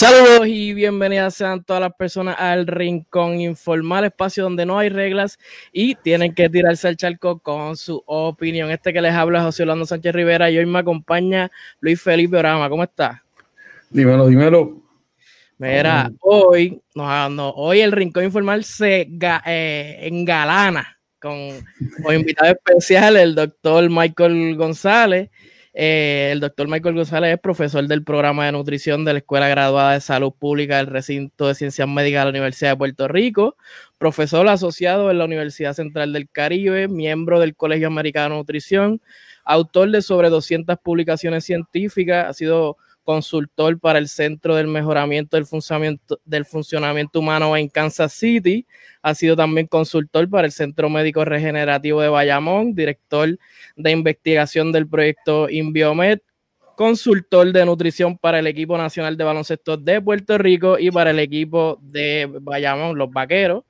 Saludos y bienvenidas sean todas las personas al Rincón Informal, espacio donde no hay reglas y tienen que tirarse al charco con su opinión. Este que les habla es José Orlando Sánchez Rivera y hoy me acompaña Luis Felipe Orama. ¿Cómo está? Dímelo, dímelo. Mira, hoy, no, hoy el Rincón Informal se eh, engalana con, con invitado especial, el doctor Michael González eh, el doctor Michael González es profesor del programa de nutrición de la Escuela Graduada de Salud Pública del Recinto de Ciencias Médicas de la Universidad de Puerto Rico, profesor asociado en la Universidad Central del Caribe, miembro del Colegio Americano de Nutrición, autor de sobre 200 publicaciones científicas, ha sido consultor para el Centro del Mejoramiento del Funcionamiento, del Funcionamiento Humano en Kansas City. Ha sido también consultor para el Centro Médico Regenerativo de Bayamón, director de investigación del proyecto Inbiomed, consultor de nutrición para el equipo nacional de baloncesto de Puerto Rico y para el equipo de Bayamón, los Vaqueros.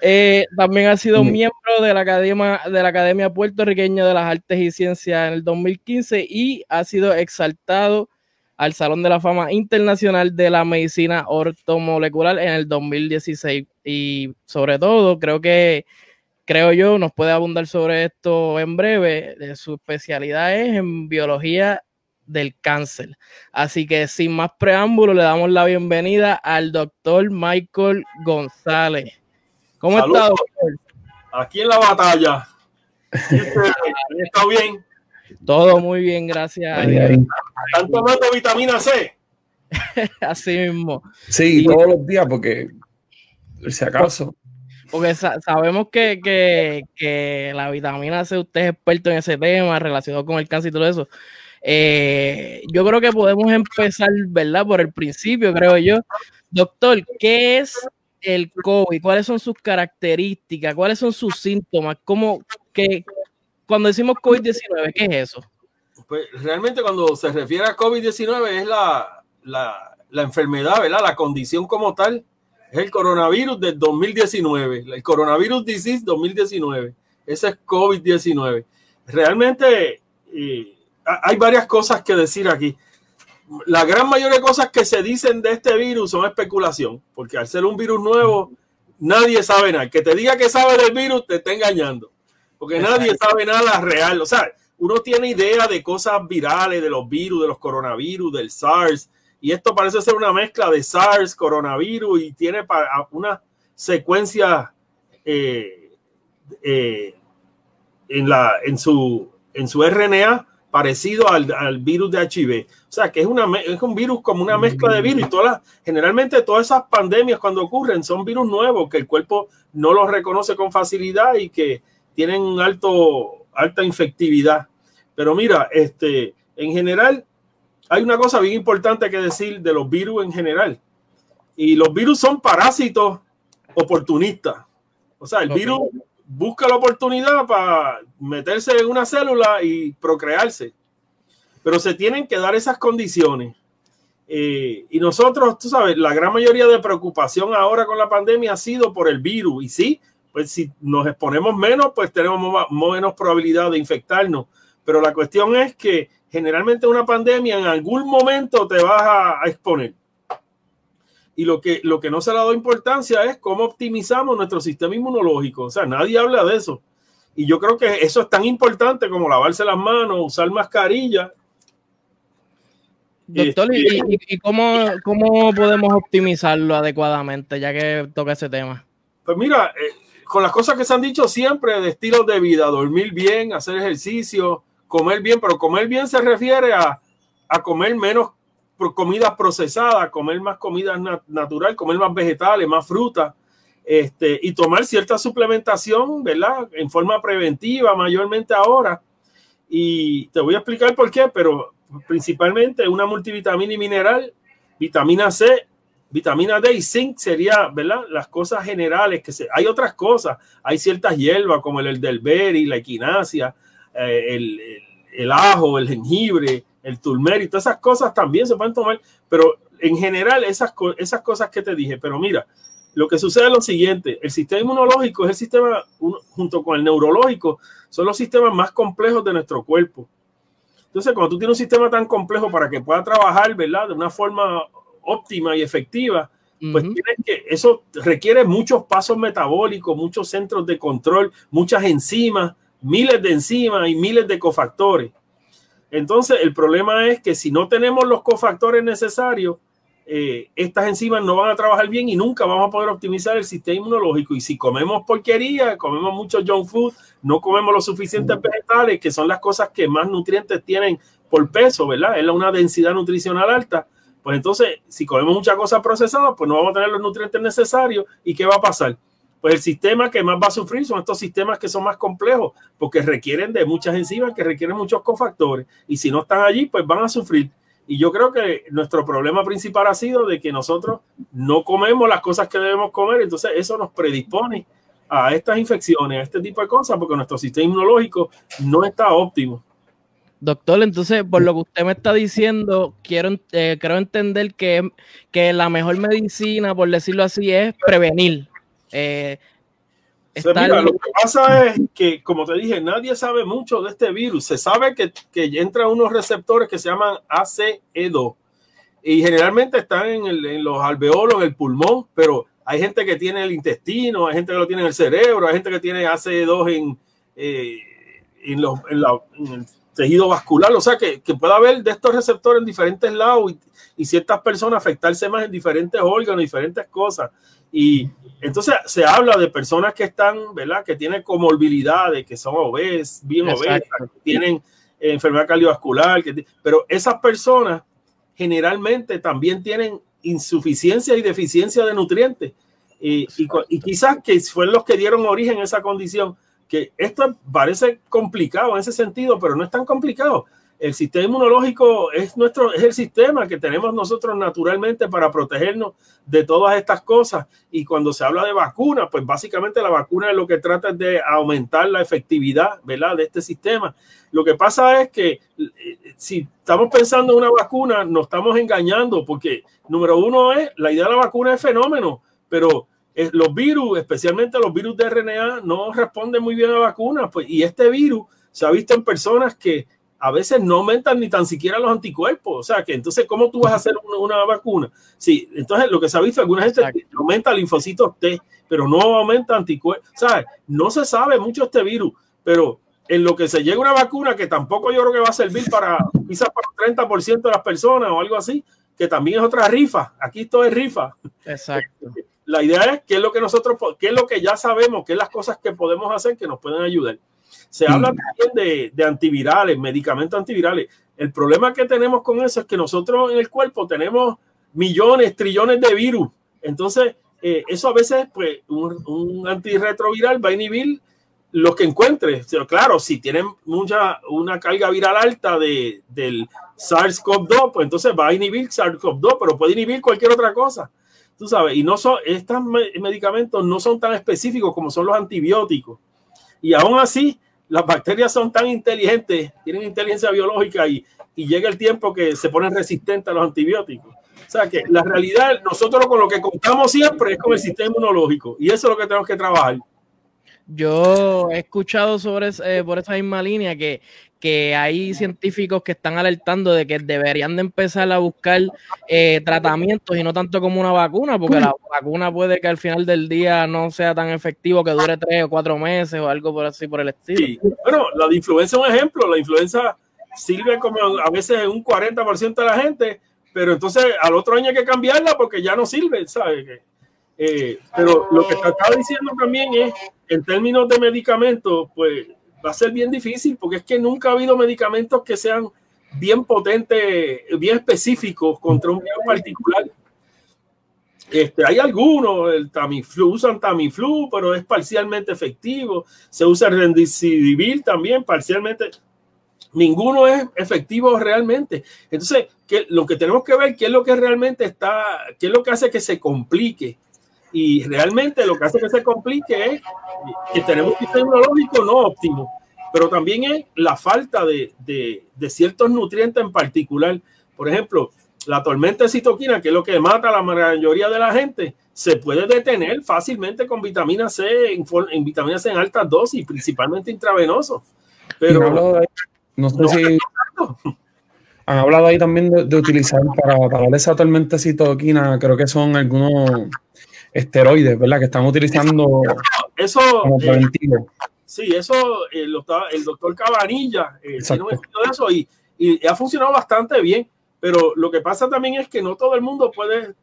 Eh, también ha sido miembro de la, Academia, de la Academia Puertorriqueña de las Artes y Ciencias en el 2015 y ha sido exaltado al Salón de la Fama Internacional de la Medicina Ortomolecular en el 2016. Y sobre todo, creo que, creo yo, nos puede abundar sobre esto en breve. Su especialidad es en biología del cáncer. Así que sin más preámbulo, le damos la bienvenida al doctor Michael González. ¿Cómo está, doctor? Aquí en la batalla. ¿Está bien? Todo muy bien, gracias. ¿Están tomando vitamina C? Así mismo. Sí, todos los días, porque si acaso. Porque sabemos que, la vitamina C, usted es experto en ese tema relacionado con el cáncer y todo eso. Eh, yo creo que podemos empezar, ¿verdad? Por el principio, creo yo. Doctor, ¿qué es el COVID? ¿Cuáles son sus características? ¿Cuáles son sus síntomas? ¿Cómo, qué, cuando decimos COVID-19, ¿qué es eso? Pues realmente cuando se refiere a COVID-19 es la, la, la, enfermedad, ¿verdad? La condición como tal es el coronavirus del 2019, el coronavirus disease 2019. Ese es COVID-19. Realmente eh, hay varias cosas que decir aquí. La gran mayoría de cosas que se dicen de este virus son especulación, porque al ser un virus nuevo, nadie sabe nada. El que te diga que sabe del virus te está engañando porque nadie sabe nada real. O sea, uno tiene idea de cosas virales, de los virus, de los coronavirus, del SARS, y esto parece ser una mezcla de SARS, coronavirus, y tiene una secuencia eh, eh, en, la, en, su, en su RNA parecido al, virus de HIV. O sea, que es, una, es un virus como una mezcla de virus. Y todas generalmente todas esas pandemias cuando ocurren son virus nuevos que el cuerpo no los reconoce con facilidad y que tienen alto, alta infectividad. Pero mira, este, en general, hay una cosa bien importante que decir de los virus en general. Y los virus son parásitos oportunistas. O sea, el virus busca la oportunidad para meterse en una célula y procrearse. Pero se tienen que dar esas condiciones. Eh, y nosotros, tú sabes, la gran mayoría de preocupación ahora con la pandemia ha sido por el virus. Y sí, pues si nos exponemos menos, pues tenemos menos probabilidad de infectarnos. Pero la cuestión es que generalmente una pandemia en algún momento te vas a, exponer. Y lo que, lo que no se le ha dado importancia es cómo optimizamos nuestro sistema inmunológico. O sea, nadie habla de eso. Y yo creo que eso es tan importante como lavarse las manos, usar mascarilla. Doctor, ¿y, y cómo, cómo, podemos optimizarlo adecuadamente, ya que toca ese tema? Pues mira, eh, con las cosas que se han dicho siempre de estilos de vida, dormir bien, hacer ejercicio, comer bien, pero comer bien se refiere a, comer menos comida procesada, comer más comida natural, comer más vegetales, más fruta, este, y tomar cierta suplementación, ¿verdad? En forma preventiva, mayormente ahora. Y te voy a explicar por qué, pero principalmente una multivitamina y mineral, vitamina C, vitamina D y zinc sería, ¿verdad? Las cosas generales que se, hay otras cosas, hay ciertas hierbas como el, del berry, la equinacia, eh, el, el, ajo, el jengibre, el turmeric, todas esas cosas también se pueden tomar, pero en general esas, esas cosas que te dije, pero mira, lo que sucede es lo siguiente, el sistema inmunológico es el sistema, junto con el neurológico, son los sistemas más complejos de nuestro cuerpo. Entonces, cuando tú tienes un sistema tan complejo para que pueda trabajar, ¿verdad? De una forma óptima y efectiva, pues que, eso requiere muchos pasos metabólicos, muchos centros de control, muchas enzimas, miles de enzimas y miles de cofactores. Entonces, el problema es que si no tenemos los cofactores necesarios, eh, estas enzimas no van a trabajar bien y nunca vamos a poder optimizar el sistema inmunológico. Y si comemos porquería, comemos mucho junk food, no comemos los suficientes vegetales, que son las cosas que más nutrientes tienen por peso, ¿verdad? Es una densidad nutricional alta. Pues entonces, si comemos muchas cosas procesadas, pues no vamos a tener los nutrientes necesarios. ¿Y qué va a pasar? Pues el sistema que más va a sufrir son estos sistemas que son más complejos, porque requieren de muchas enzimas, que requieren muchos cofactores. Y si no están allí, pues van a sufrir. Y yo creo que nuestro problema principal ha sido de que nosotros no comemos las cosas que debemos comer, entonces eso nos predispone a estas infecciones, a este tipo de cosas, porque nuestro sistema inmunológico no está óptimo. Doctor, entonces, por lo que usted me está diciendo, quiero eh, creo entender que, que la mejor medicina, por decirlo así, es prevenir. Eh, lo que pasa es que, como te dije, nadie sabe mucho de este virus. Se sabe que, que entra unos receptores que se llaman ACE2 y generalmente están en, en, los alveolos, en el pulmón, pero hay gente que tiene el intestino, hay gente que lo tiene en el cerebro, hay gente que tiene ACE2 en, eh, en, los, en, la, en, el tejido vascular. O sea, que, que puede haber de estos receptores en diferentes lados y, y ciertas personas afectarse más en diferentes órganos, diferentes cosas. Y entonces se habla de personas que están, ¿verdad? Que tienen comorbilidades, que son obesas, bien obesas, que tienen enfermedad cardiovascular, que, pero esas personas generalmente también tienen insuficiencia y deficiencia de nutrientes. Y, y, y, quizás que fueron los que dieron origen a esa condición, que esto parece complicado en ese sentido, pero no es tan complicado. El sistema inmunológico es nuestro es el sistema que tenemos nosotros naturalmente para protegernos de todas estas cosas. Y cuando se habla de vacuna pues básicamente la vacuna es lo que trata de aumentar la efectividad ¿verdad? de este sistema. Lo que pasa es que eh, si estamos pensando en una vacuna nos estamos engañando porque número uno es la idea de la vacuna es fenómeno pero eh, los virus especialmente los virus de RNA no responden muy bien a vacunas pues y este virus se ha visto en personas que a veces no aumentan ni tan siquiera los anticuerpos. O sea, que entonces, ¿cómo tú vas a hacer una, vacuna? Sí, entonces lo que se ha visto, alguna gente aumenta linfocitos T, pero no aumenta anticuerpos. O sea, no se sabe mucho este virus, pero en lo que se llega una vacuna que tampoco yo creo que va a servir para quizás para el 30% de las personas o algo así, que también es otra rifa. Aquí todo es rifa. Exacto. La idea es qué es lo que nosotros, qué es lo que ya sabemos, qué es las cosas que podemos hacer que nos pueden ayudar. Se habla también de, de, antivirales, medicamentos antivirales. El problema que tenemos con eso es que nosotros en el cuerpo tenemos millones, trillones de virus. Entonces, eh, eso a veces, pues, un, un, antirretroviral va a inhibir lo que encuentre. O sea, claro, si tienen mucha, una carga viral alta de, del SARS-CoV-2, pues entonces va a inhibir SARS-CoV-2, pero puede inhibir cualquier otra cosa. Tú sabes, y no son, estos medicamentos no son tan específicos como son los antibióticos. Y aún así, las bacterias son tan inteligentes, tienen inteligencia biológica y, y llega el tiempo que se ponen resistentes a los antibióticos. O sea que la realidad, nosotros con lo que contamos siempre es con el sistema inmunológico y eso es lo que tenemos que trabajar. Yo he escuchado sobre eh, por esa misma línea que, que hay científicos que están alertando de que deberían de empezar a buscar eh, tratamientos y no tanto como una vacuna, porque la vacuna puede que al final del día no sea tan efectivo, que dure tres o cuatro meses o algo por así por el estilo. Sí. Bueno, la de influenza es un ejemplo, la influenza sirve como a veces un 40% de la gente, pero entonces al otro año hay que cambiarla porque ya no sirve, ¿sabes? Eh, pero lo que te estaba diciendo también es, en términos de medicamentos, pues va a ser bien difícil porque es que nunca ha habido medicamentos que sean bien potentes, bien específicos contra un virus particular. Este, hay algunos, el Tamiflu, usan Tamiflu, pero es parcialmente efectivo. Se usa el también, parcialmente. Ninguno es efectivo realmente. Entonces, ¿qué, lo que tenemos que ver, qué es lo que realmente está, qué es lo que hace que se complique y realmente lo que hace que se complique es que tenemos un sistema inmunológico no óptimo, pero también es la falta de, de, de, ciertos nutrientes en particular. Por ejemplo, la tormenta de citoquina, que es lo que mata a la mayoría de la gente, se puede detener fácilmente con vitamina C, en, en vitamina C en altas dosis, principalmente intravenoso. Pero no, no sé no si... han hablado ahí también de, utilizar para, para esa tormenta citoquina, creo que son algunos esteroides, ¿verdad? Que están utilizando eso, como eh, preventivo. Sí, eso eh, el doctor Cabanilla eh, tiene un de eso y, y, ha funcionado bastante bien, pero lo que pasa también es que no todo el mundo puede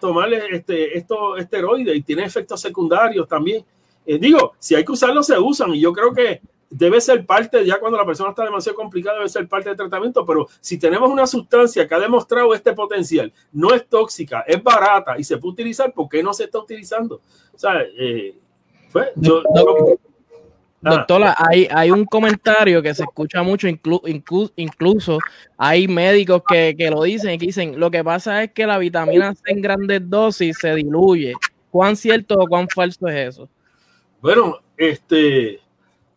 tomar este, estos esteroides y tiene efectos secundarios también. digo, si hay que usarlos, se usan y yo creo que debe ser parte, ya cuando la persona está demasiado complicada, debe ser parte del tratamiento, pero si tenemos una sustancia que ha demostrado este potencial, no es tóxica, es barata y se puede utilizar, ¿por qué no se está utilizando? O sea, eh, pues, ah. Doctora, hay, hay un comentario que se escucha mucho, incluso hay médicos que, que, lo dicen y que dicen, lo que pasa es que la vitamina C en grandes dosis se diluye. ¿Cuán cierto o cuán falso es eso? Bueno, este,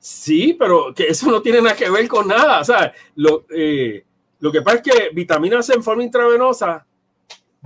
Sí, pero que eso no tiene nada que ver con nada. O sea, lo, eh, lo que pasa es que vitamina C en forma intravenosa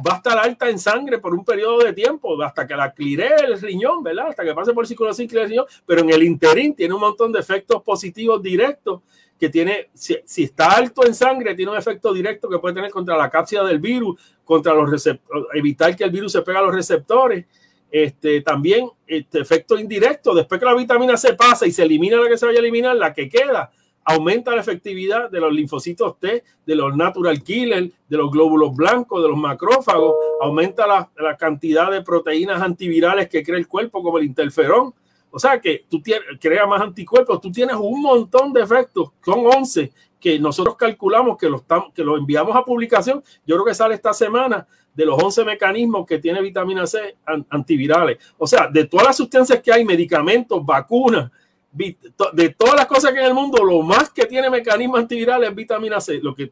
va a estar alta en sangre por un periodo de tiempo, hasta que la clire el riñón, ¿verdad? Hasta que pase por circulación y el riñón, pero en el interín tiene un montón de efectos positivos directos que tiene, si, está alto en sangre, tiene un efecto directo que puede tener contra la cápsida del virus, contra los receptores, evitar que el virus se pegue a los receptores este, también este efecto indirecto, después que la vitamina C pasa y se elimina la que se vaya a eliminar, la que queda aumenta la efectividad de los linfocitos T, de los natural killers, de los glóbulos blancos, de los macrófagos, aumenta la, la, cantidad de proteínas antivirales que crea el cuerpo, como el interferón. O sea que tú crea más anticuerpos, tú tienes un montón de efectos, son 11 que nosotros calculamos que lo, que lo enviamos a publicación. Yo creo que sale esta semana de los 11 mecanismos que tiene vitamina C antivirales. O sea, de todas las sustancias que hay, medicamentos, vacunas, de todas las cosas que hay en el mundo, lo más que tiene mecanismos antivirales es vitamina C. Lo que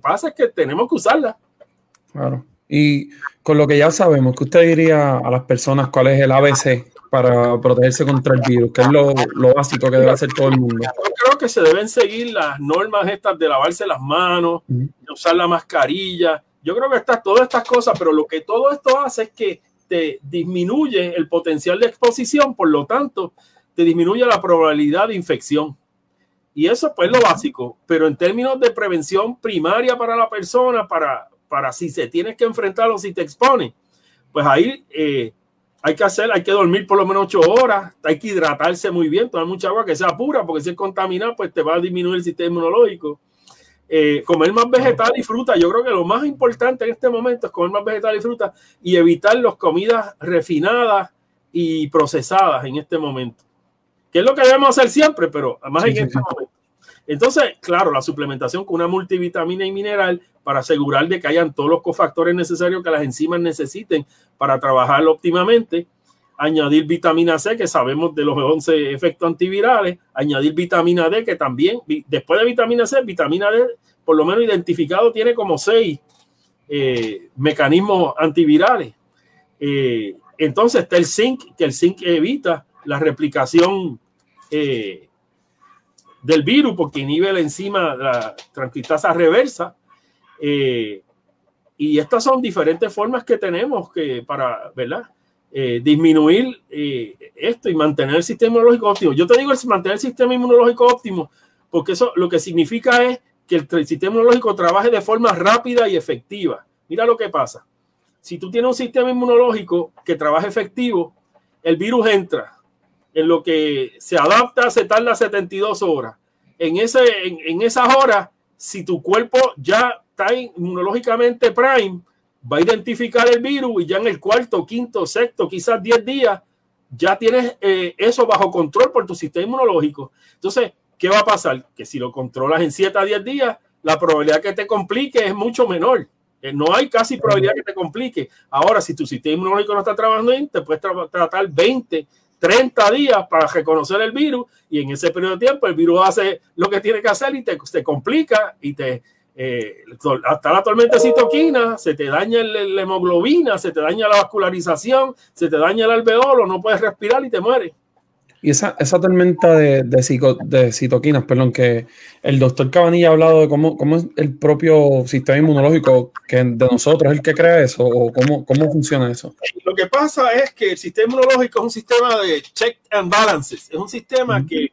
pasa es que tenemos que usarla. Claro. Y con lo que ya sabemos, ¿qué usted diría a las personas cuál es el ABC para protegerse contra el virus? ¿Qué es lo, básico que debe hacer todo el mundo? Yo creo que se deben seguir las normas estas de lavarse las manos, de usar la mascarilla, yo creo que está todas estas cosas, pero lo que todo esto hace es que te disminuye el potencial de exposición, por lo tanto, te disminuye la probabilidad de infección. Y eso pues lo básico, pero en términos de prevención primaria para la persona, para, para si se tienes que enfrentar o si te expone, pues ahí eh, hay que hacer, hay que dormir por lo menos ocho horas, hay que hidratarse muy bien, tomar mucha agua que sea pura, porque si es contaminada, pues te va a disminuir el sistema inmunológico. Eh, comer más vegetal y fruta. Yo creo que lo más importante en este momento es comer más vegetal y fruta y evitar las comidas refinadas y procesadas en este momento. Que es lo que debemos hacer siempre, pero más en este momento. Entonces, claro, la suplementación con una multivitamina y mineral para asegurar de que hayan todos los cofactores necesarios que las enzimas necesiten para trabajar óptimamente. Añadir vitamina C, que sabemos de los 11 efectos antivirales. Añadir vitamina D, que también, después de vitamina C, vitamina D por lo menos identificado, tiene como seis eh, mecanismos antivirales. Eh, entonces está el zinc, que el zinc evita la replicación eh, del virus porque inhibe la enzima, la transcriptasa reversa. y estas son diferentes formas que tenemos que para, ¿verdad? disminuir esto y mantener el sistema inmunológico óptimo. Yo te digo es mantener el sistema inmunológico óptimo porque eso lo que significa es que el sistema inmunológico trabaje de forma rápida y efectiva. Mira lo que pasa. Si tú tienes un sistema inmunológico que trabaja efectivo, el virus entra en lo que se adapta, se tarda 72 horas. En, ese, en, esas horas, si tu cuerpo ya está inmunológicamente prime, va a identificar el virus y ya en el cuarto, quinto, sexto, quizás 10 días, ya tienes eh, eso bajo control por tu sistema inmunológico. Entonces, ¿qué va a pasar? Que si lo controlas en 7 a 10 días, la probabilidad que te complique es mucho menor. Eh, no hay casi probabilidad que te complique. Ahora, si tu sistema inmunológico no está trabajando bien, te puedes tratar 20, 30 días para reconocer el virus y en ese periodo de tiempo el virus hace lo que tiene que hacer y te, complica y te... Eh, hasta la tormenta citoquina, se te daña la hemoglobina, se te daña la vascularización, se te daña el alveolo, no puedes respirar y te mueres. Y esa, esa tormenta de, de, citoquinas, perdón, que el doctor Cabanilla ha hablado de cómo, cómo es el propio sistema inmunológico que de nosotros es el que crea eso, o cómo, cómo funciona eso. Lo que pasa es que el sistema inmunológico es un sistema de check and balances, es un sistema que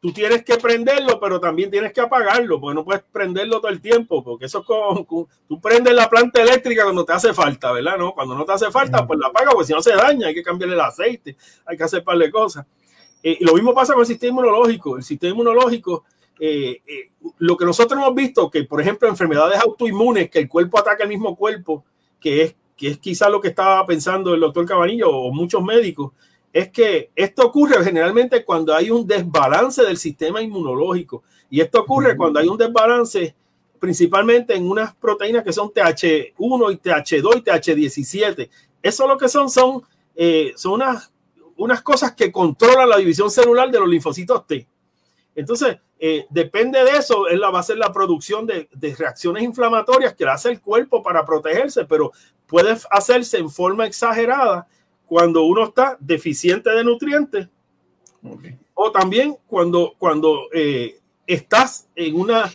tú tienes que prenderlo, pero también tienes que apagarlo, porque no puedes prenderlo todo el tiempo, porque eso es como, tú prendes la planta eléctrica cuando te hace falta, ¿verdad? ¿No? Cuando no te hace falta, pues la apaga, porque si no se daña, hay que cambiarle el aceite, hay que hacer par de cosas. Eh, lo mismo pasa con el sistema inmunológico. El sistema inmunológico, eh, eh, lo que nosotros hemos visto, que por ejemplo enfermedades autoinmunes, que el cuerpo ataca el mismo cuerpo, que es, que es quizá lo que estaba pensando el doctor Cabanillo o muchos médicos, es que esto ocurre generalmente cuando hay un desbalance del sistema inmunológico. Y esto ocurre cuando hay un desbalance principalmente en unas proteínas que son TH1 y TH2 y TH17. Eso lo que son son, eh, son unas, unas cosas que controlan la división celular de los linfocitos T. Entonces, eh, depende de eso, él va a ser la producción de, de, reacciones inflamatorias que hace el cuerpo para protegerse, pero puede hacerse en forma exagerada cuando uno está deficiente de nutrientes okay. o también cuando, cuando eh, estás en, una,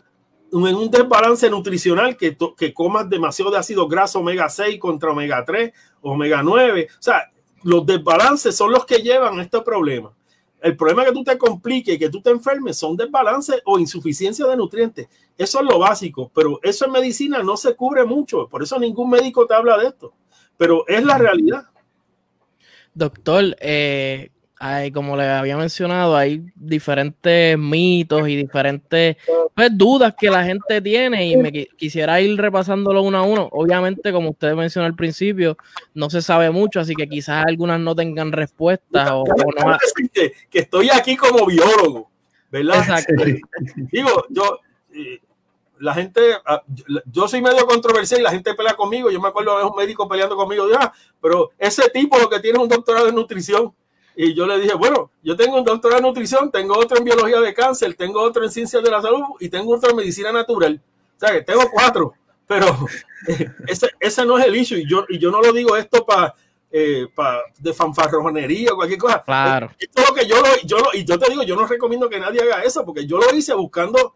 en un desbalance nutricional que, que comas demasiado de ácido graso omega 6 contra omega 3, omega 9. O sea, los desbalances son los que llevan a este problema. El problema que tú te compliques y que tú te enfermes son desbalances o insuficiencia de nutrientes. Eso es lo básico, pero eso en medicina no se cubre mucho. Por eso ningún médico te habla de esto. Pero es la realidad. Doctor, eh, hay, como le había mencionado, hay diferentes mitos y diferentes pues, dudas que la gente tiene y me quisiera ir repasándolo uno a uno. Obviamente, como usted mencionó al principio, no se sabe mucho, así que quizás algunas no tengan respuestas. O, o no... que, que, estoy aquí como biólogo, ¿verdad? Exacto. Digo, yo, eh, la gente, ah, yo soy medio controversial y la gente pelea conmigo. Yo me acuerdo de un médico peleando conmigo, ah, pero ese tipo lo que tiene es un doctorado en nutrición. Y yo le dije, bueno, yo tengo un doctorado en nutrición, tengo otro en biología de cáncer, tengo otro en ciencias de la salud y tengo otro en medicina natural. O sea, que tengo cuatro, pero ese, ese no es el issue. Y yo, y yo no lo digo esto para eh, pa, de fanfarronería o cualquier cosa. Claro. Esto es lo que yo lo, yo lo, y yo te digo, yo no recomiendo que nadie haga eso, porque yo lo hice buscando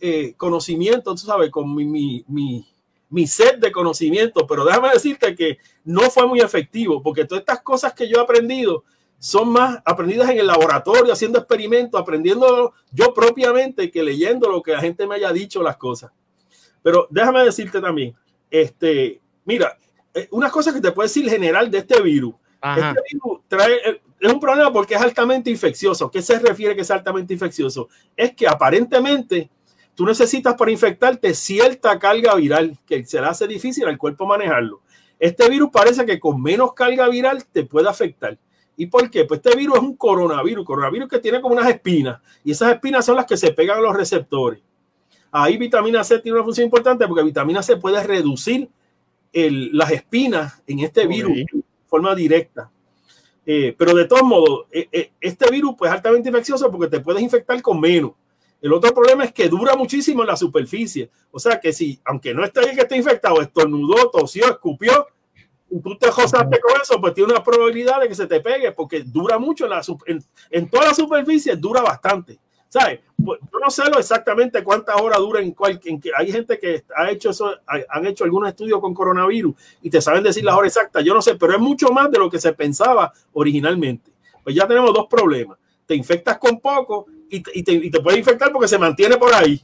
eh, conocimiento, tú sabes, con mi, mi, mi, mi, set de conocimiento, pero déjame decirte que no fue muy efectivo, porque todas estas cosas que yo he aprendido son más aprendidas en el laboratorio, haciendo experimentos, aprendiendo yo propiamente que leyendo lo que la gente me haya dicho las cosas. Pero déjame decirte también, este, mira, eh, una cosa que te puedo decir general de este virus. Ajá. Este virus trae, eh, es un problema porque es altamente infeccioso. ¿Qué se refiere que es altamente infeccioso? Es que aparentemente tú necesitas para infectarte cierta carga viral que se le hace difícil al cuerpo manejarlo. Este virus parece que con menos carga viral te puede afectar. ¿Y por qué? Pues este virus es un coronavirus, coronavirus que tiene como unas espinas y esas espinas son las que se pegan a los receptores. Ahí vitamina C tiene una función importante porque vitamina C puede reducir el, las espinas en este virus okay. de forma directa. Eh, pero de todos modos, eh, eh, este virus pues, es altamente infeccioso porque te puedes infectar con menos. El otro problema es que dura muchísimo en la superficie. O sea que si, aunque no esté el que esté infectado, estornudó, tosió, escupió, tú te josaste con eso, pues tiene una probabilidad de que se te pegue porque dura mucho en, la, en, en toda la superficie, dura bastante. ¿Sabes? Pues yo no sé lo exactamente cuántas horas dura en cual, en que hay gente que ha hecho eso, han hecho algunos estudios con coronavirus y te saben decir las horas exactas. Yo no sé, pero es mucho más de lo que se pensaba originalmente. Pues ya tenemos dos problemas. Te infectas con poco y te, y te, y te puede infectar porque se mantiene por ahí.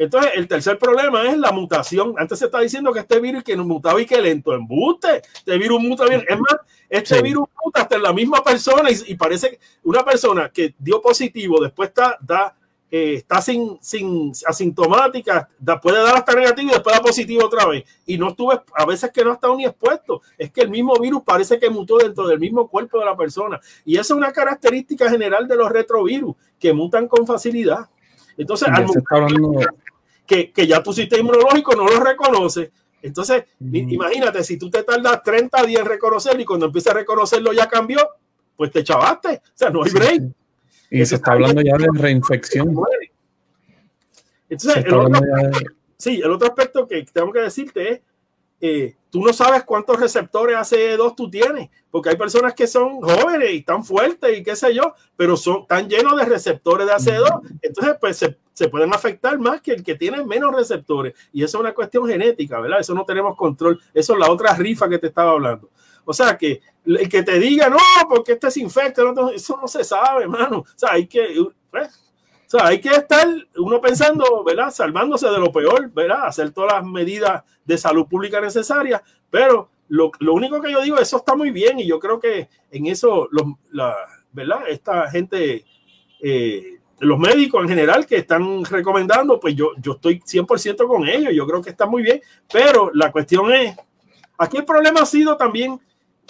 Entonces, el tercer problema es la mutación. Antes se está diciendo que este virus que no mutaba y que lento. Embuste. Este virus muta bien. Es más, este sí. virus muta hasta en la misma persona y, y, parece una persona que dio positivo, después está, da, eh, está sin, sin asintomática, da, puede dar hasta negativo y después da positivo otra vez. Y no estuve, a veces que no ha estado ni expuesto. Es que el mismo virus parece que mutó dentro del mismo cuerpo de la persona. Y esa es una característica general de los retrovirus, que mutan con facilidad. Entonces, al hablando... que, que, ya tu sistema inmunológico no lo reconoce. Entonces, mm. imagínate, si tú te tardas 30 días en reconocerlo y cuando empiezas a reconocerlo ya cambió, pues te chavaste. O sea, no hay break. Y se está hablando ya de reinfección. Entonces, el otro, de... sí, el otro aspecto que tengo que decirte es, eh, tú no sabes cuántos receptores ACE2 tú tienes, porque hay personas que son jóvenes y están fuertes y qué sé yo, pero son tan llenos de receptores de ACE2, entonces pues se, se, pueden afectar más que el que tiene menos receptores. Y eso es una cuestión genética, ¿verdad? Eso no tenemos control. Eso es la otra rifa que te estaba hablando. O sea, que el que te diga, no, porque este se infecta, eso no se sabe, hermano. O sea, hay que... Pues, O sea, hay que estar uno pensando, ¿verdad? Salvándose de lo peor, ¿verdad? Hacer todas las medidas de salud pública necesarias, pero lo, lo único que yo digo, eso está muy bien y yo creo que en eso, los, la, ¿verdad? Esta gente, eh, los médicos en general que están recomendando, pues yo, yo estoy 100% con ellos, yo creo que está muy bien, pero la cuestión es, aquí el problema ha sido también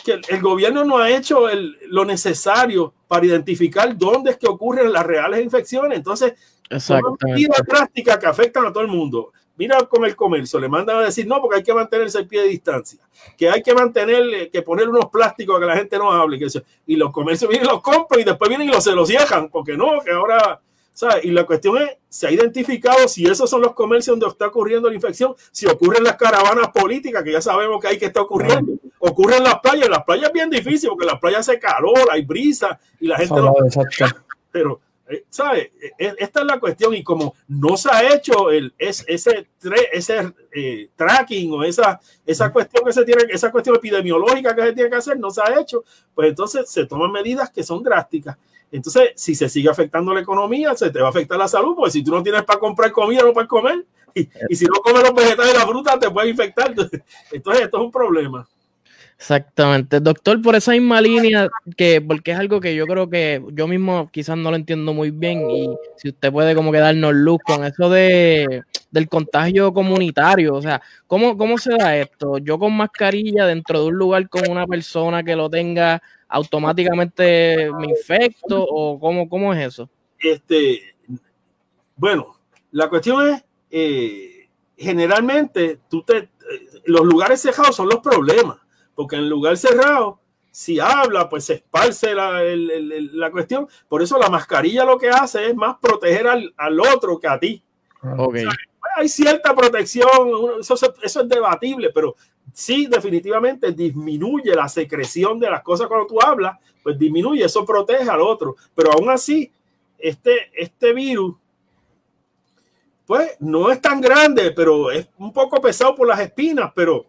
que el, gobierno no ha hecho el, lo necesario para identificar dónde es que ocurren las reales infecciones. Entonces, son medidas drásticas que afectan a todo el mundo. Mira con el comercio, le mandan a decir no, porque hay que mantenerse el pie de distancia, que hay que mantener, que poner unos plásticos a que la gente no hable, que y los comercios vienen y los compran y después vienen y los, se los cierran, porque no, que ahora y la cuestión es, se ha identificado si esos son los comercios donde está ocurriendo la infección, si ocurren las caravanas políticas, que ya sabemos que hay que está ocurriendo, ocurre en las playas, en las playas es bien difícil porque en las playas hace calor, hay brisa y la gente no... Pero, eh, ¿sabes? E, e, esta es la cuestión y como no se ha hecho el, ese, ese eh, tracking o esa, esa cuestión que se tiene, esa cuestión epidemiológica que se tiene que hacer, no se ha hecho, pues entonces se toman medidas que son drásticas entonces, si se sigue afectando la economía, se te va a afectar la salud, porque si tú no tienes para comprar comida, no puedes comer. Y, si no comes los vegetales y la fruta, te puede infectar. Entonces, esto es un problema. Exactamente, doctor, por esa misma línea, que porque es algo que yo creo que yo mismo quizás no lo entiendo muy bien y si usted puede como que darnos luz con eso de del contagio comunitario, o sea, ¿cómo, cómo se da esto? Yo con mascarilla dentro de un lugar con una persona que lo tenga automáticamente me infecto o cómo, cómo es eso? Este, bueno, la cuestión es, eh, generalmente, tú te, eh, los lugares cerrados son los problemas, porque en lugar cerrado, si habla, pues se esparce la, la, cuestión. Por eso la mascarilla lo que hace es más proteger al, al otro que a ti. Okay. hay cierta protección, eso, eso es debatible, pero sí definitivamente disminuye la secreción de las cosas cuando tú hablas, pues disminuye, eso protege al otro. Pero aún así, este, este virus, pues no es tan grande, pero es un poco pesado por las espinas, pero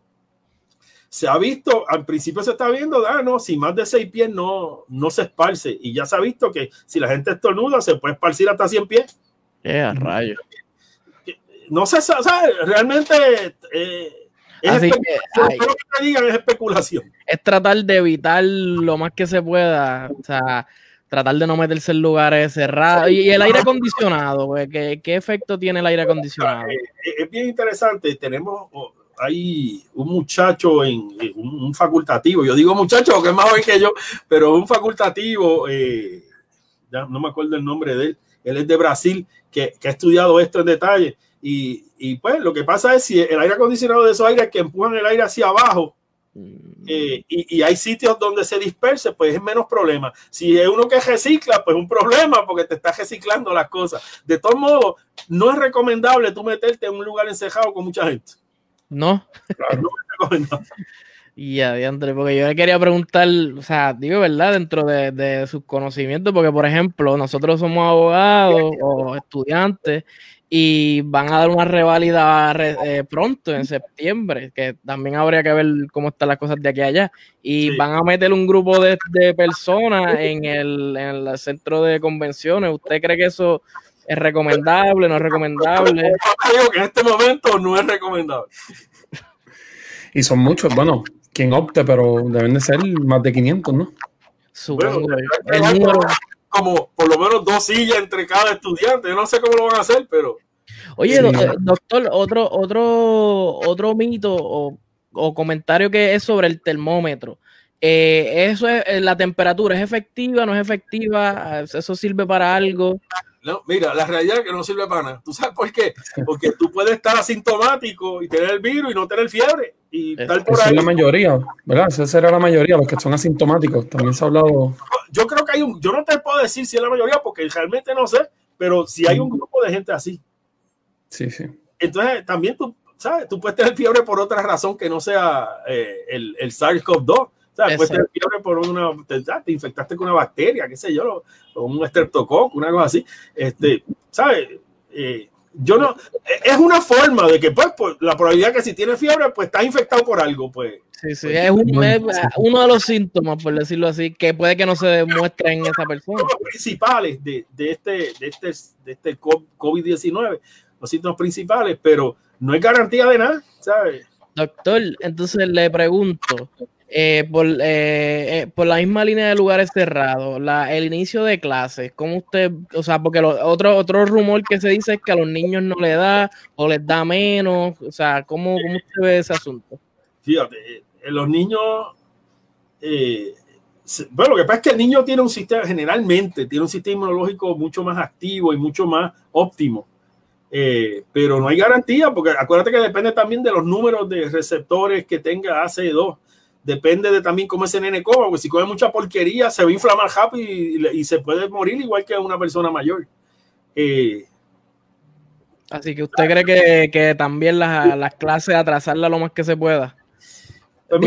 se ha visto, al principio se está viendo, ah, no, si más de seis pies no, no se esparce. Y ya se ha visto que si la gente estornuda, se puede esparcir hasta 100 pies. Eh, rayo. No se sabe, realmente eh, es Así que, que digan es especulación. Es tratar de evitar lo más que se pueda, o sea, tratar de no meterse en lugares cerrados. Y el aire acondicionado, pues, ¿qué, ¿qué, efecto tiene el aire acondicionado? Eh, eh, es, bien interesante. Tenemos, hay un muchacho en, un, facultativo, yo digo muchacho que es más joven que yo, pero un facultativo, eh, ya no me acuerdo el nombre de él, él es de Brasil, que, que ha estudiado esto en detalle y, y, pues lo que pasa es si el aire acondicionado de esos aires que empujan el aire hacia abajo mm. eh, y, y, hay sitios donde se disperse, pues es menos problema. Si es uno que recicla, pues un problema porque te está reciclando las cosas. De todos modos, no es recomendable tú meterte en un lugar encejado con mucha gente. No. Claro, no. Y adiante, porque yo le quería preguntar, o sea, digo, ¿verdad? Dentro de, de, sus conocimientos, porque por ejemplo, nosotros somos abogados o estudiantes y van a dar una reválida eh, pronto, en septiembre, que también habría que ver cómo están las cosas de aquí a allá. Y van a meter un grupo de, personas en el, en el, centro de convenciones. ¿Usted cree que eso es recomendable, no es recomendable? Yo que en este momento no es recomendable. Y son muchos, bueno, quien opte, pero deben de ser más de 500, ¿no? Supongo. el número como por lo menos dos sillas entre cada estudiante. Yo no sé cómo lo van a hacer, pero. Oye, eh, doctor, otro, otro, otro mito o, comentario que es sobre el termómetro. Eh, eso es eh, la temperatura, ¿es efectiva? ¿No es efectiva? ¿Eso sirve para algo? No, mira, la realidad es que no sirve para nada. ¿Tú sabes por qué? Porque tú puedes estar asintomático y tener el virus y no tener fiebre. Y tal por ahí. es la mayoría, ¿verdad? Esa será la mayoría, los que son asintomáticos. También se ha hablado. Yo creo que hay un. Yo no te puedo decir si es la mayoría porque realmente no sé, pero si hay un grupo de gente así. Sí, sí. Entonces, también tú, ¿sabes? Tú puedes tener fiebre por otra razón que no sea eh, el, el SARS-CoV-2 por una, te, infectaste con una bacteria, qué sé yo, o un estreptococo, una cosa así. Este, ¿sabes? Eh, yo no, es una forma de que, pues, pues, la probabilidad que si tienes fiebre, pues estás infectado por algo, pues. Sí, sí, es, un, es uno de los síntomas, por decirlo así, que puede que no se demuestre en esa persona. Los principales de, de este, de este, de este COVID-19, los síntomas principales, pero no es garantía de nada, ¿sabes? Doctor, entonces le pregunto, eh, por, eh, eh, por, la misma línea de lugares cerrados, la, el inicio de clases, ¿cómo usted, o sea, porque otro, otro rumor que se dice es que a los niños no les da o les da menos, o sea, ¿cómo, cómo usted ve ese asunto? Fíjate, los niños, bueno, lo que pasa es que el niño tiene un sistema, generalmente, tiene un sistema inmunológico mucho más activo y mucho más óptimo. pero no hay garantía, porque acuérdate que depende también de los números de receptores que tenga AC2 depende de también cómo ese nene coma, porque si come mucha porquería se va a inflamar rápido y, se puede morir igual que una persona mayor. Eh, Así que usted cree que, que también las, las, clases atrasarla lo más que se pueda. Pues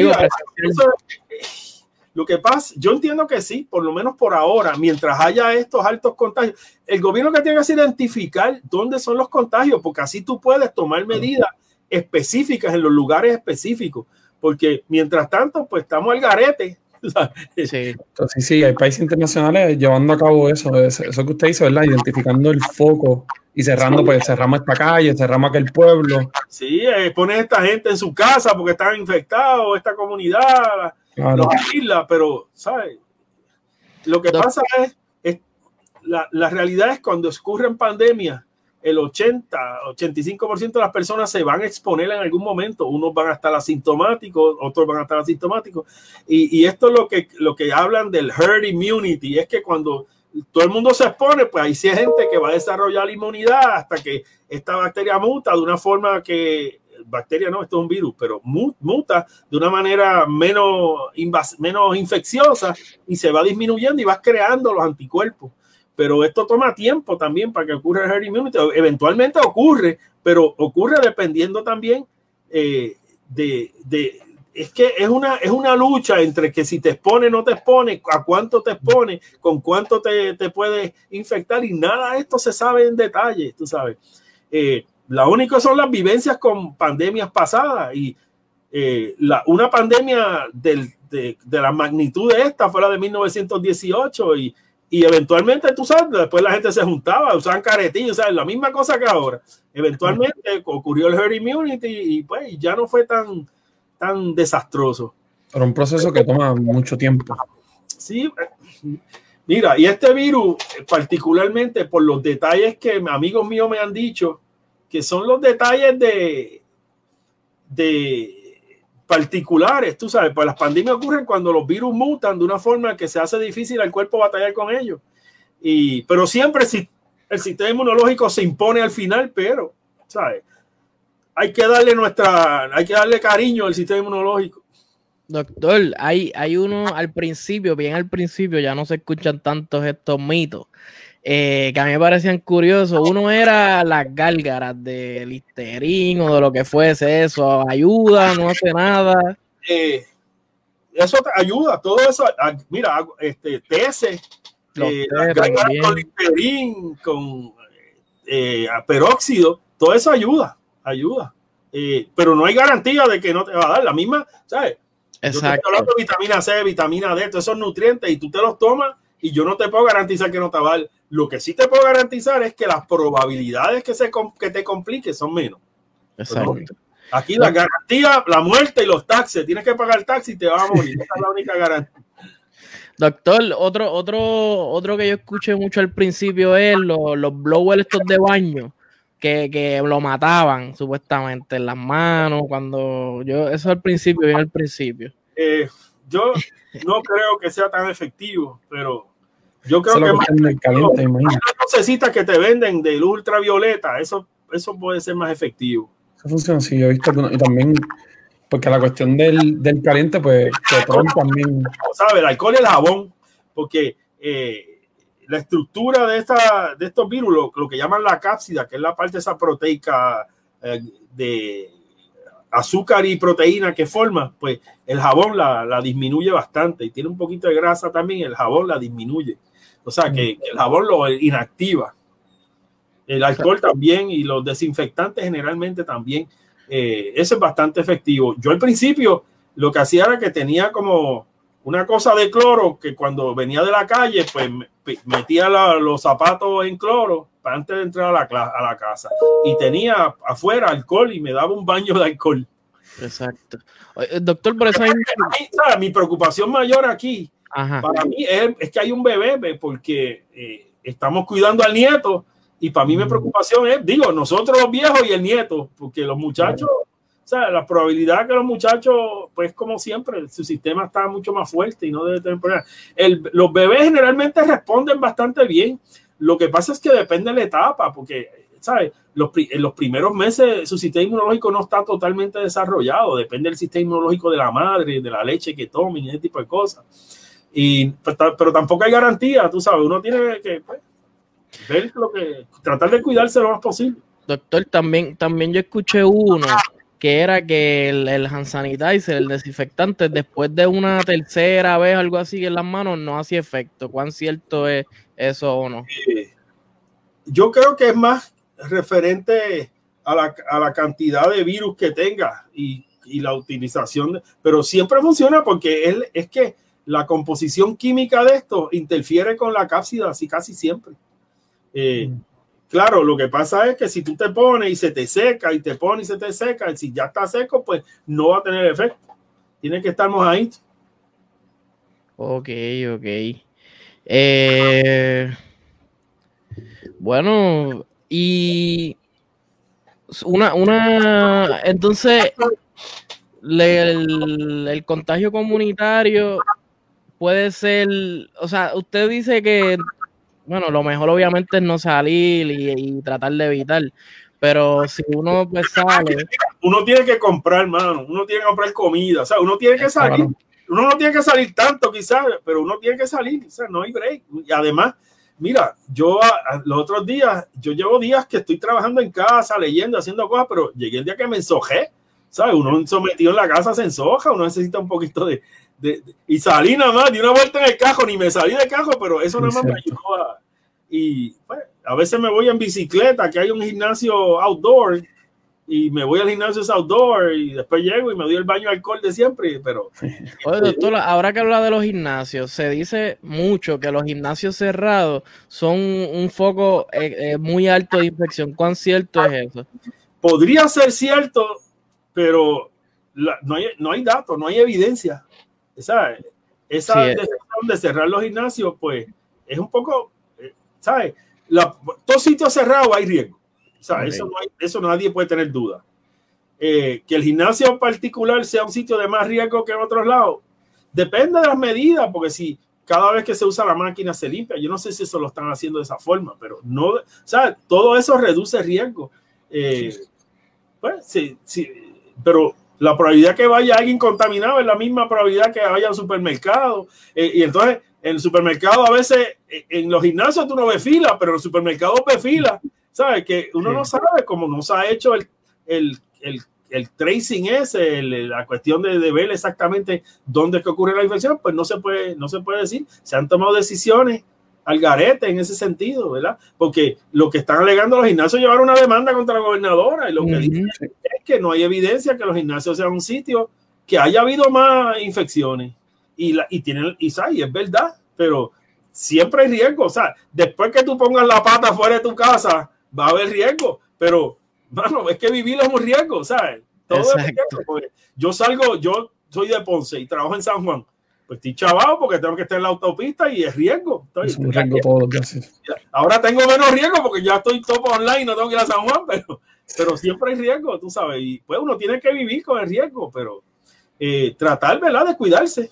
lo que pasa, yo entiendo que sí, por lo menos por ahora, mientras haya estos altos contagios, el gobierno que tiene que identificar dónde son los contagios, porque así tú puedes tomar medidas específicas en los lugares específicos porque mientras tanto, pues estamos al garete. Sí. Entonces, sí, hay países internacionales llevando a cabo eso, eso que usted dice, ¿verdad? Identificando el foco y cerrando, pues cerramos esta calle, cerramos aquel pueblo. Sí, eh, poner a esta gente en su casa porque están infectados, esta comunidad, los islas, pero, ¿sabes? Lo que pasa es, es la, la, realidad es cuando ocurren pandemias, el 80, 85% de las personas se van a exponer en algún momento. Unos van a estar asintomáticos, otros van a estar asintomáticos. Y, y esto es lo que, lo que hablan del herd immunity, es que cuando todo el mundo se expone, pues hay gente que va a desarrollar inmunidad hasta que esta bacteria muta de una forma que, bacteria no, esto es un virus, pero muta de una manera menos, menos infecciosa y se va disminuyendo y va creando los anticuerpos pero esto toma tiempo también para que ocurra el herd immunity. Eventualmente ocurre, pero ocurre dependiendo también eh, de, de, es que es una, es una lucha entre que si te expone, no te expone, a cuánto te expone, con cuánto te, te puede infectar y nada de esto se sabe en detalle, tú sabes. Eh, la única son las vivencias con pandemias pasadas y eh, la, una pandemia del, de, de, la magnitud de esta fue la de 1918 y y eventualmente, tú sabes, después la gente se juntaba, usaban caretillas, ¿sabes? La misma cosa que ahora. Eventualmente ocurrió el herd immunity y pues ya no fue tan, tan desastroso. Pero un proceso que toma mucho tiempo. Sí, mira, y este virus, particularmente por los detalles que amigos míos me han dicho, que son los detalles de, de particulares, tú sabes, pues las pandemias ocurren cuando los virus mutan de una forma que se hace difícil al cuerpo batallar con ellos. Y, pero siempre si el sistema inmunológico se impone al final, pero, ¿sabes? Hay que darle nuestra, hay que darle cariño al sistema inmunológico. Doctor, hay, hay uno al principio, bien al principio, ya no se escuchan tantos estos mitos eh, que a mí me parecían curiosos. Uno era las gálgaras de Listerín o de lo que fuese eso. Ayuda, no hace nada. Eh, eso te ayuda, todo eso. Ah, mira, este, TS, eh, con Listerín, con eh, peróxido, todo eso ayuda, ayuda. pero no hay garantía de que no te va a dar la misma, ¿sabes? Exacto. Yo te vitamina C, vitamina D, todos esos nutrientes y tú te los tomas y yo no te puedo garantizar que no te va a dar lo que sí te puedo garantizar es que las probabilidades que, se, que te complique son menos. Exacto. Aquí la garantía, la muerte y los taxes. Tienes que pagar el taxi y te vas a morir. Esa es la única garantía. Doctor, otro, otro, otro que yo escuché mucho al principio es los, los blowers estos de baño. Que, que, lo mataban supuestamente en las manos cuando yo eso al principio bien al principio eh, yo no creo que sea tan efectivo pero yo creo que más, caliente, necesitas que te venden de luz ultravioleta, eso, eso puede ser más efectivo. Eso funciona así, yo he visto y también porque la cuestión del, del caliente, pues también. ¿Sabes? El alcohol y el jabón, porque eh, la estructura de, esta, de estos virus, lo, que llaman la cápsida, que es la parte de esa proteica eh, de azúcar y proteína que forma, pues el jabón la, la, disminuye bastante y tiene un poquito de grasa también, el jabón la disminuye. O sea, que, el jabón lo inactiva. El alcohol también y los desinfectantes generalmente también. Eh, eso es bastante efectivo. Yo al principio lo que hacía era que tenía como una cosa de cloro que cuando venía de la calle, pues metía los zapatos en cloro antes de entrar a la, a la casa y tenía afuera alcohol y me daba un baño de alcohol. Exacto. Doctor, por eso mi preocupación mayor aquí para mí es, que hay un bebé porque eh, estamos cuidando al nieto y para mí mi preocupación es, digo, nosotros los viejos y el nieto, porque los muchachos, o sea, la probabilidad que los muchachos, pues como siempre, su sistema está mucho más fuerte y no debe tener problemas. los bebés generalmente responden bastante bien. Lo que pasa es que depende de la etapa, porque, ¿sabes? Los, en los primeros meses su sistema inmunológico no está totalmente desarrollado, depende del sistema inmunológico de la madre, de la leche que tomen, ese tipo de cosas. Y, pues, pero tampoco hay garantía, tú sabes, uno tiene que pues, ver lo que, tratar de cuidarse lo más posible. Doctor, también, también yo escuché uno que era que el, el hand sanitizer, el desinfectante, después de una tercera vez, algo así en las manos, no hacía efecto. ¿Cuán cierto es eso o no? yo creo que es más referente a la, a la cantidad de virus que tenga y, y la utilización, pero siempre funciona porque él, es que la composición química de esto interfiere con la cápsida así casi siempre. Eh, mm. Claro, lo que pasa es que si tú te pones y se te seca y te pones y se te seca, y si ya está seco, pues no va a tener efecto. Tiene que estar mojadito. Ok, ok. Eh, bueno, y una, una, entonces, el contagio comunitario puede ser, o sea, usted dice que, bueno, lo mejor obviamente es no salir y, tratar de evitar, pero si uno pues sale... Uno tiene que comprar, mano, uno tiene que comprar comida, o sea, uno tiene que salir, uno no tiene que salir tanto quizás, pero uno tiene que salir, o sea, no hay break. Y además, mira, yo los otros días, yo llevo días que estoy trabajando en casa, leyendo, haciendo cosas, pero llegué el día que me ensojé, ¿sabes? Uno sometido en la casa se ensoja, uno necesita un poquito de, y salí nada más, di una vuelta en el cajo, ni me salí del cajo, pero eso nada más me ayudó a, y pues, a veces me voy en bicicleta, que hay un gimnasio outdoor, y me voy al gimnasio outdoor, y después llego y me doy el baño de alcohol de siempre, pero... Oye, doctor, ahora que habla de los gimnasios, se dice mucho que los gimnasios cerrados son un foco eh, eh, muy alto de infección. ¿Cuán cierto es eso? Podría ser cierto, pero no, hay, no hay datos, no hay evidencia. Esa, esa decisión de cerrar los gimnasios, pues es un poco, eh, ¿sabes? La, todo sitio cerrado hay riesgo. eso, no hay, eso nadie puede tener duda. Eh, que el gimnasio particular sea un sitio de más riesgo que en otros lados, depende de las medidas, porque si cada vez que se usa la máquina se limpia, yo no sé si eso lo están haciendo de esa forma, pero no, ¿sabes? Todo eso reduce riesgo. Eh, pues sí, sí, pero la probabilidad que vaya alguien contaminado es la misma probabilidad que vaya al supermercado. Eh, y entonces, en el supermercado a veces, eh, en los gimnasios tú no ves fila, pero en los supermercados ves fila. ¿Sabes? Que uno no sabe cómo no se ha hecho el, el, el, el tracing ese, la cuestión de, de, ver exactamente dónde es que ocurre la infección, pues no se puede, no se puede decir. Se han tomado decisiones al garete en ese sentido, ¿verdad? Porque lo que están alegando los gimnasios llevar una demanda contra la gobernadora y lo que dicen es que no hay evidencia que los gimnasios sean un sitio que haya habido más infecciones. Y, la, y tienen, y, y es verdad, pero siempre hay riesgo, o sea, después que tú pongas la pata fuera de tu casa, va a haber riesgo, pero, bueno, es que vivir es un riesgo, ¿sabes? Todo es riesgo, yo salgo, yo soy de Ponce y trabajo en San Juan pues estoy chavado porque tengo que estar en la autopista y es riesgo. es un riesgo todo lo que haces. Ahora tengo menos riesgo porque ya estoy todo online, no tengo que ir a San Juan, pero, pero siempre hay riesgo, tú sabes. Y pues uno tiene que vivir con el riesgo, pero eh, tratar, ¿verdad?, de cuidarse.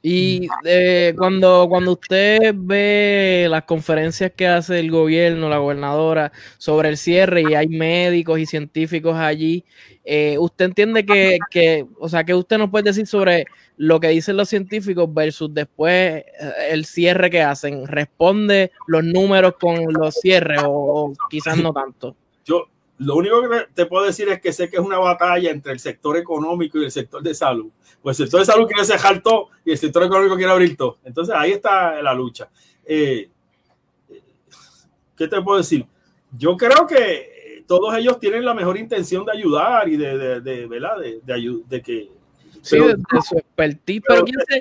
Y eh, cuando, cuando usted ve las conferencias que hace el gobierno, la gobernadora, sobre el cierre y hay médicos y científicos allí, eh, ¿usted entiende que, que, o sea, que usted nos puede decir sobre lo que dicen los científicos versus después eh, el cierre que hacen? ¿Responde los números con los cierres o, quizás no tanto? Yo lo único que te puedo decir es que sé que es una batalla entre el sector económico y el sector de salud. Pues el sector de salud quiere cerrar todo y el sector económico quiere abrir todo. Entonces ahí está la lucha. Eh, ¿Qué te puedo decir? Yo creo que todos ellos tienen la mejor intención de ayudar y de, de, de, de, de que Sí, de, su expertise. Pero, ¿quién se,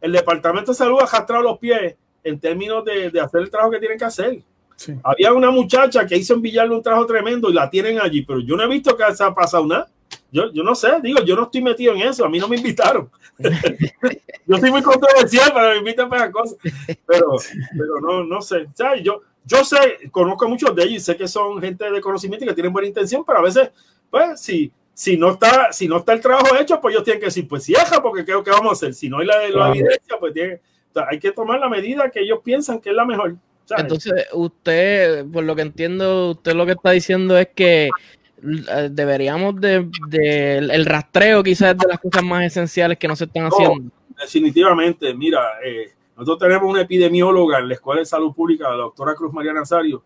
El Departamento de Salud ha arrastrado los pies en términos de, de hacer el trabajo que tienen que hacer. Había una muchacha que hizo en Villarle un trabajo tremendo y la tienen allí, pero yo no he visto que se ha pasado nada. Yo, yo no sé, digo, yo no estoy metido en eso, a mí no me invitaron. yo soy muy controversial, pero me invitan para cosas. Pero, pero no, no sé. Yo, yo sé, conozco a muchos de ellos y sé que son gente de conocimiento y que tienen buena intención, pero a veces, pues, si, si, no, está, si no está el trabajo hecho, pues ellos tienen que decir, pues si porque creo que vamos a hacer. Si no hay la, la evidencia, pues tiene, hay que tomar la medida que ellos piensan que es la mejor. Entonces, usted, por lo que entiendo, usted lo que está diciendo es que eh, deberíamos de, el rastreo quizás de las cosas más esenciales que no se están haciendo. Definitivamente, mira, eh, nosotros tenemos una epidemióloga en la Escuela de Salud Pública, la doctora Cruz María Nazario,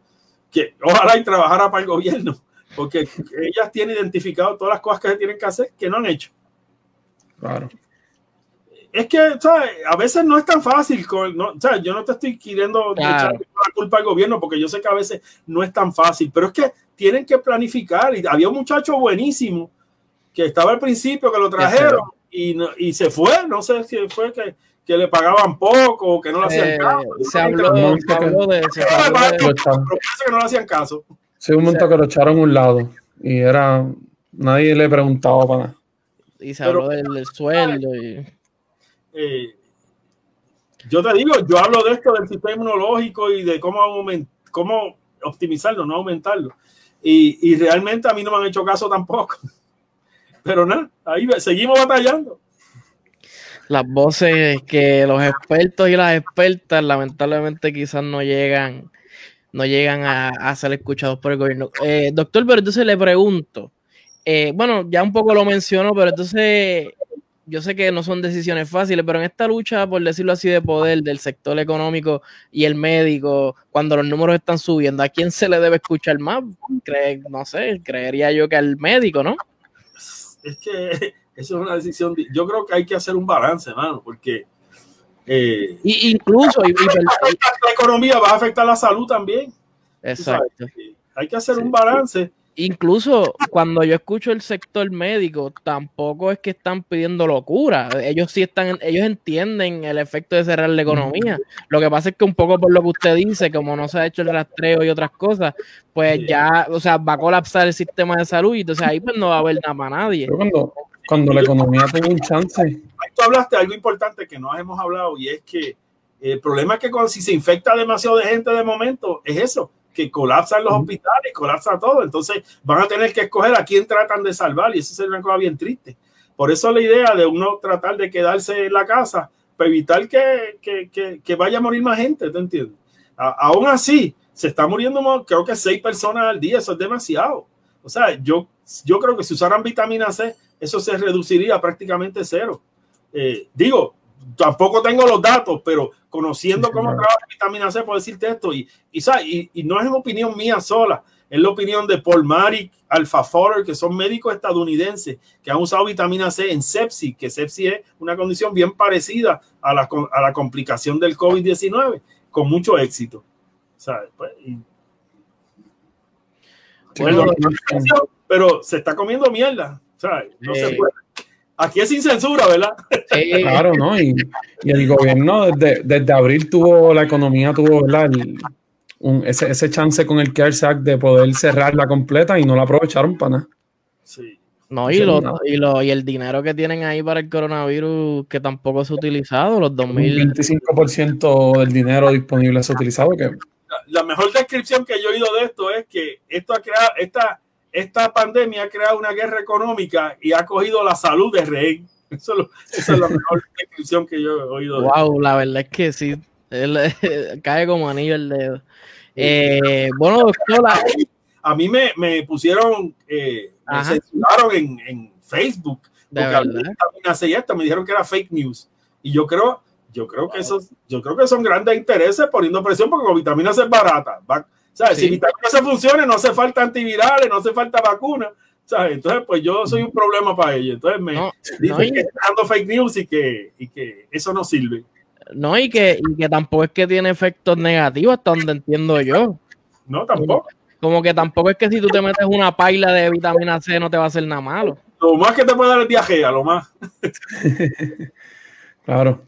que ojalá y trabajara para el gobierno, porque ellas tienen identificado todas las cosas que se tienen que hacer que no han hecho. Claro es que a veces no es tan fácil. no, yo no te estoy queriendo echar la culpa al gobierno porque yo sé que a veces no es tan fácil, pero es que tienen que planificar. Y había un muchacho buenísimo que estaba al principio, que lo trajeron y, y se fue. No sé si fue que, que le pagaban poco o que no le hacían eh, caso. Se habló, de eso. que no le hacían caso. Sí, un momento que lo echaron a un lado y era. Nadie le preguntaba para nada. Y se habló del sueldo y eh, yo te digo, yo hablo de esto del sistema inmunológico y de cómo, cómo optimizarlo, no aumentarlo. Y, realmente a mí no me han hecho caso tampoco. Pero nada, ahí seguimos batallando. Las voces que los expertos y las expertas lamentablemente quizás no llegan, no llegan a, ser escuchados por el gobierno. Eh, doctor, pero entonces le pregunto, eh, bueno, ya un poco lo mencionó, pero entonces yo sé que no son decisiones fáciles, pero en esta lucha, por decirlo así, de poder del sector económico y el médico, cuando los números están subiendo, ¿a quién se le debe escuchar más? no sé, creería yo que al médico, ¿no? Es que eso es una decisión. Yo creo que hay que hacer un balance, hermano, porque. Eh, y, incluso. la economía va a afectar la salud también. Exacto. Hay que hacer un balance incluso cuando yo escucho el sector médico, tampoco es que están pidiendo locura. Ellos sí están, ellos entienden el efecto de cerrar la economía. Lo que pasa es que un poco por lo que usted dice, como no se ha hecho el rastreo y otras cosas, pues ya, o sea, va a colapsar el sistema de salud y entonces ahí pues no va a haber nada para nadie. cuando, cuando la economía tenga un chance. Tú hablaste de algo importante que no hemos hablado y es que el problema es que cuando, si se infecta demasiado de gente de momento, es eso que colapsan los hospitales, colapsa todo. Entonces van a tener que escoger a quién tratan de salvar y eso sería una cosa bien triste. Por eso la idea de uno tratar de quedarse en la casa para evitar que, que, que, vaya a morir más gente, ¿te entiendes? aún así, se está muriendo creo que seis personas al día, eso es demasiado. O sea, yo, yo creo que si usaran vitamina C, eso se reduciría prácticamente cero. Eh, digo, tampoco tengo los datos, pero conociendo cómo trabaja la vitamina C, puedo decirte esto. Y, y, y, no es una opinión mía sola, es la opinión de Paul Marik, Alpha Fowler, que son médicos estadounidenses que han usado vitamina C en sepsis, que sepsis es una condición bien parecida a la, a la complicación del COVID-19, con mucho éxito. Pues, pero se está comiendo mierda. No se puede. Aquí es sin censura, ¿verdad? Claro, ¿no? Y, el gobierno desde, desde, abril tuvo, la economía tuvo, ¿verdad? ese, ese, chance con el CARES Act de poder cerrarla completa y no la aprovecharon para nada. Sí. No, y, lo, y, lo, y el dinero que tienen ahí para el coronavirus que tampoco se ha utilizado, los 2000. 25% del dinero disponible se ha utilizado. Que... La, mejor descripción que yo he oído de esto es que esto ha creado, esta esta pandemia ha creado una guerra económica y ha cogido la salud de rey. Eso, esa es la mejor descripción que yo he oído. Wow, la verdad es que sí, cae como anillo el dedo. Eh, bueno, doctora. A mí me, me pusieron, eh, me censuraron en, en, Facebook. De porque esto, me dijeron que era fake news. Y yo creo, yo creo que esos, yo creo que son grandes intereses poniendo presión porque la vitamina C es barata. Va, si vitamina C funciona, no hace falta antivirales, no hace falta vacunas. Entonces, pues yo soy un problema para ellos. Entonces me dicen que está dando fake news y que, y que eso no sirve. No, y que, y que tampoco es que tiene efectos negativos, hasta donde entiendo yo. No, tampoco. Como, que tampoco es que si tú te metes una paila de vitamina C no te va a hacer nada malo. Lo más que te puede dar el viaje, lo más. claro.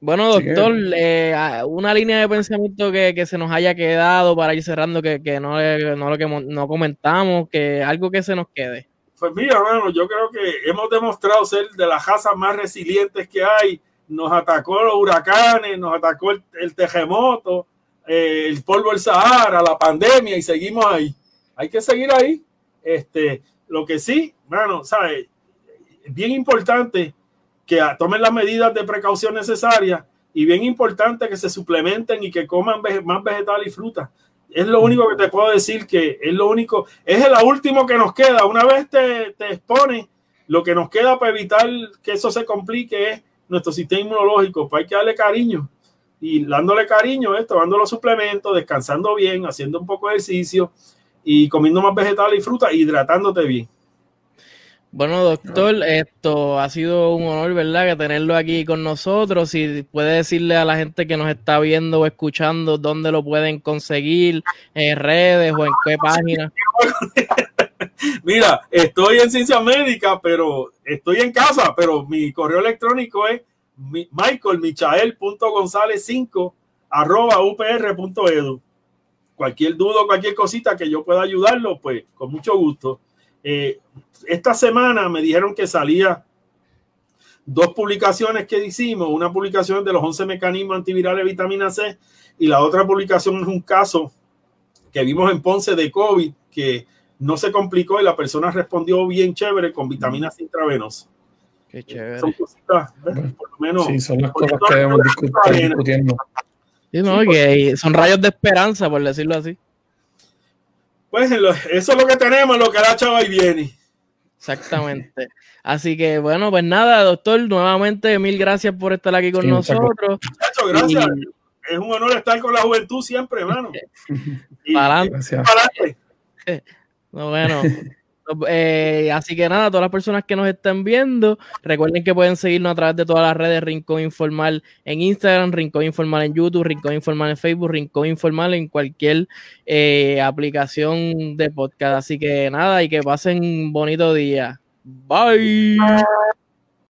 Bueno, doctor, eh, una línea de pensamiento que, se nos haya quedado para ir cerrando, que, no, no, lo que no comentamos, que algo que se nos quede. Pues mira, hermano, yo creo que hemos demostrado ser de las casas más resilientes que hay. Nos atacó los huracanes, nos atacó el, terremoto, eh, el polvo del Sahara, la pandemia y seguimos ahí. Hay que seguir ahí. Este, lo que sí, hermano, ¿sabes? Bien importante que tomen las medidas de precaución necesarias y bien importante que se suplementen y que coman más vegetal y fruta. Es lo único que te puedo decir que es lo único, es el último que nos queda. Una vez te, te expone, lo que nos queda para evitar que eso se complique es nuestro sistema inmunológico. Pues hay que darle cariño y dándole cariño, esto, tomando los suplementos, descansando bien, haciendo un poco de ejercicio y comiendo más vegetales y fruta, hidratándote bien. Bueno, doctor, esto ha sido un honor, ¿verdad? Que tenerlo aquí con nosotros. Si puede decirle a la gente que nos está viendo o escuchando dónde lo pueden conseguir, en redes o en qué página. Mira, estoy en ciencia médica, pero estoy en casa, pero mi correo electrónico es michaelmichael.gonzález5 arroba upr.edu. Cualquier duda, cualquier cosita que yo pueda ayudarlo, pues con mucho gusto. Eh, esta semana me dijeron que salía dos publicaciones que hicimos, una publicación de los 11 mecanismos antivirales de vitamina C y la otra publicación es un caso que vimos en Ponce de COVID que no se complicó y la persona respondió bien chévere con vitaminas intravenosa. Qué chévere. Son cositas, por lo menos. Sí, son las cosas que debemos discutiendo. son rayos de esperanza, por decirlo así. Pues eso es lo que tenemos, lo que la chava y viene. Exactamente. Así que bueno, pues nada, doctor, nuevamente mil gracias por estar aquí con nosotros. gracias. Es un honor estar con la juventud siempre, hermano. para adelante. bueno, eh, así que nada, todas las personas que nos están viendo, recuerden que pueden seguirnos a través de todas las redes Rincón Informal en Instagram, Rincón Informal en YouTube, Rincón Informal en Facebook, Rincón Informal en cualquier eh, aplicación de podcast. Así que nada, y que pasen un bonito día. Bye.